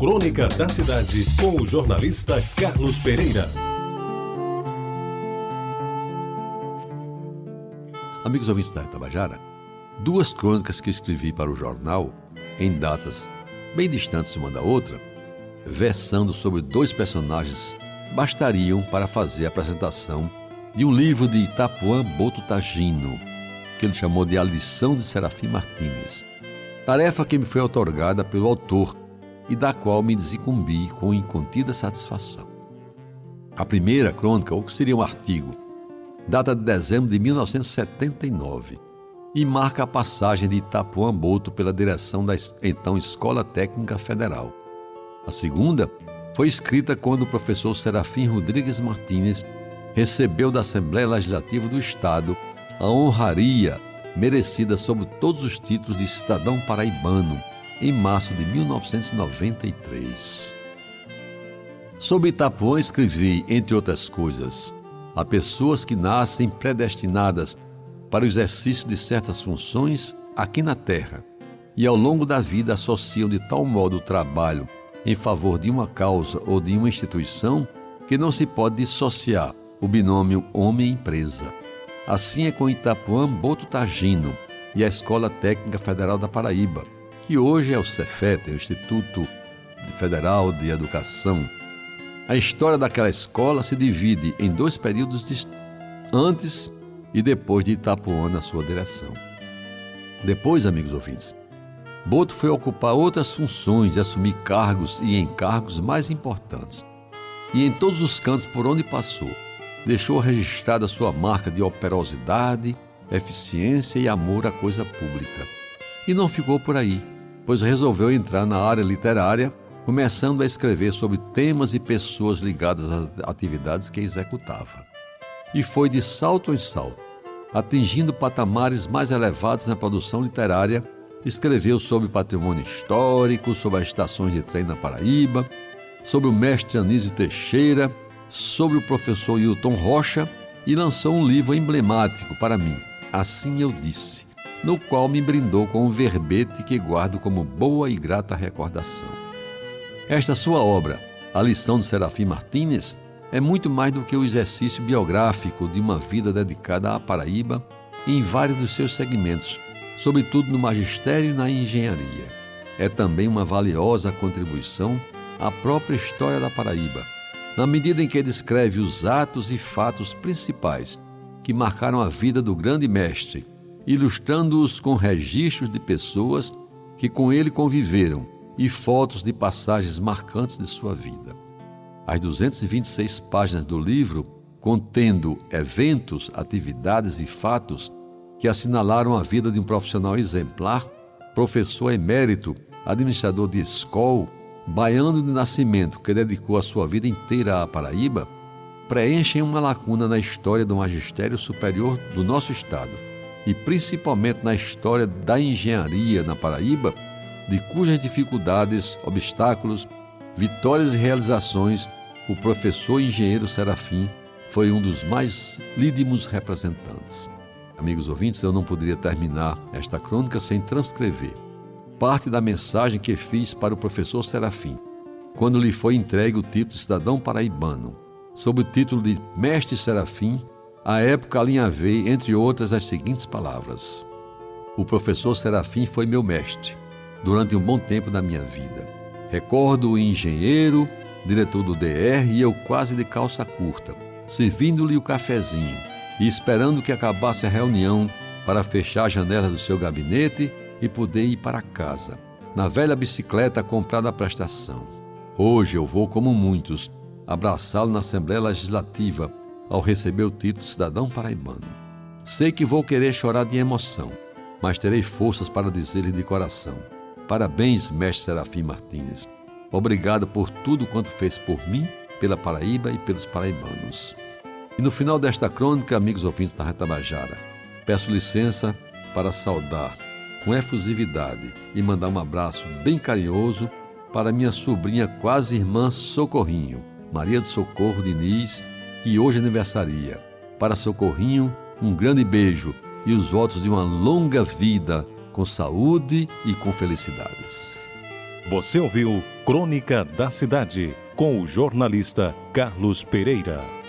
Crônica da Cidade, com o jornalista Carlos Pereira. Amigos ouvintes da Tabajara, duas crônicas que escrevi para o jornal, em datas bem distantes uma da outra, versando sobre dois personagens, bastariam para fazer a apresentação de um livro de Itapuã Boto Tagino, que ele chamou de A Lição de Serafim Martínez. Tarefa que me foi otorgada pelo autor e da qual me desincumbi com incontida satisfação. A primeira crônica, ou que seria um artigo, data de dezembro de 1979 e marca a passagem de Itapuã Boto pela direção da então Escola Técnica Federal. A segunda foi escrita quando o professor Serafim Rodrigues Martins recebeu da Assembleia Legislativa do Estado a honraria merecida sob todos os títulos de cidadão paraibano em março de 1993. Sobre Itapuã escrevi, entre outras coisas, a pessoas que nascem predestinadas para o exercício de certas funções aqui na Terra e ao longo da vida associam de tal modo o trabalho em favor de uma causa ou de uma instituição que não se pode dissociar o binômio homem-empresa. Assim é com Itapuã Boto Tagino e a Escola Técnica Federal da Paraíba, que hoje é o Cefet, o Instituto Federal de Educação. A história daquela escola se divide em dois períodos antes e depois de Itapuã na sua direção. Depois, amigos ouvintes, Boto foi ocupar outras funções e assumir cargos e encargos mais importantes. E em todos os cantos por onde passou, deixou registrada sua marca de operosidade, eficiência e amor à coisa pública. E não ficou por aí pois resolveu entrar na área literária, começando a escrever sobre temas e pessoas ligadas às atividades que executava. E foi de salto em salto, atingindo patamares mais elevados na produção literária, escreveu sobre patrimônio histórico, sobre as estações de trem na Paraíba, sobre o mestre Anísio Teixeira, sobre o professor Hilton Rocha e lançou um livro emblemático para mim, Assim Eu Disse, no qual me brindou com um verbete que guardo como boa e grata recordação. Esta sua obra, A Lição de Serafim Martínez, é muito mais do que o exercício biográfico de uma vida dedicada à Paraíba em vários dos seus segmentos, sobretudo no magistério e na engenharia. É também uma valiosa contribuição à própria história da Paraíba, na medida em que descreve os atos e fatos principais que marcaram a vida do grande mestre ilustrando-os com registros de pessoas que com ele conviveram e fotos de passagens marcantes de sua vida. As 226 páginas do livro, contendo eventos, atividades e fatos que assinalaram a vida de um profissional exemplar, professor emérito, administrador de escola, baiano de nascimento que dedicou a sua vida inteira à Paraíba, preenchem uma lacuna na história do magistério superior do nosso Estado e principalmente na história da engenharia na Paraíba, de cujas dificuldades, obstáculos, vitórias e realizações o professor engenheiro Serafim foi um dos mais lídimos representantes. Amigos ouvintes, eu não poderia terminar esta crônica sem transcrever parte da mensagem que fiz para o professor Serafim, quando lhe foi entregue o título de cidadão paraibano, sob o título de Mestre Serafim à época alinhavei, entre outras, as seguintes palavras: O professor Serafim foi meu mestre durante um bom tempo da minha vida. Recordo o engenheiro, diretor do DR e eu quase de calça curta, servindo-lhe o cafezinho e esperando que acabasse a reunião para fechar a janela do seu gabinete e poder ir para casa, na velha bicicleta comprada à prestação. Hoje eu vou, como muitos, abraçá-lo na Assembleia Legislativa ao receber o título de cidadão paraibano. Sei que vou querer chorar de emoção, mas terei forças para dizer-lhe de coração: Parabéns, mestre Serafim Martins. Obrigado por tudo quanto fez por mim, pela Paraíba e pelos paraibanos. E no final desta crônica, amigos ouvintes da Retabajara, peço licença para saudar com efusividade e mandar um abraço bem carinhoso para minha sobrinha quase irmã Socorrinho, Maria de Socorro Diniz, que hoje aniversaria. Para Socorrinho, um grande beijo e os votos de uma longa vida com saúde e com felicidades. Você ouviu Crônica da Cidade com o jornalista Carlos Pereira.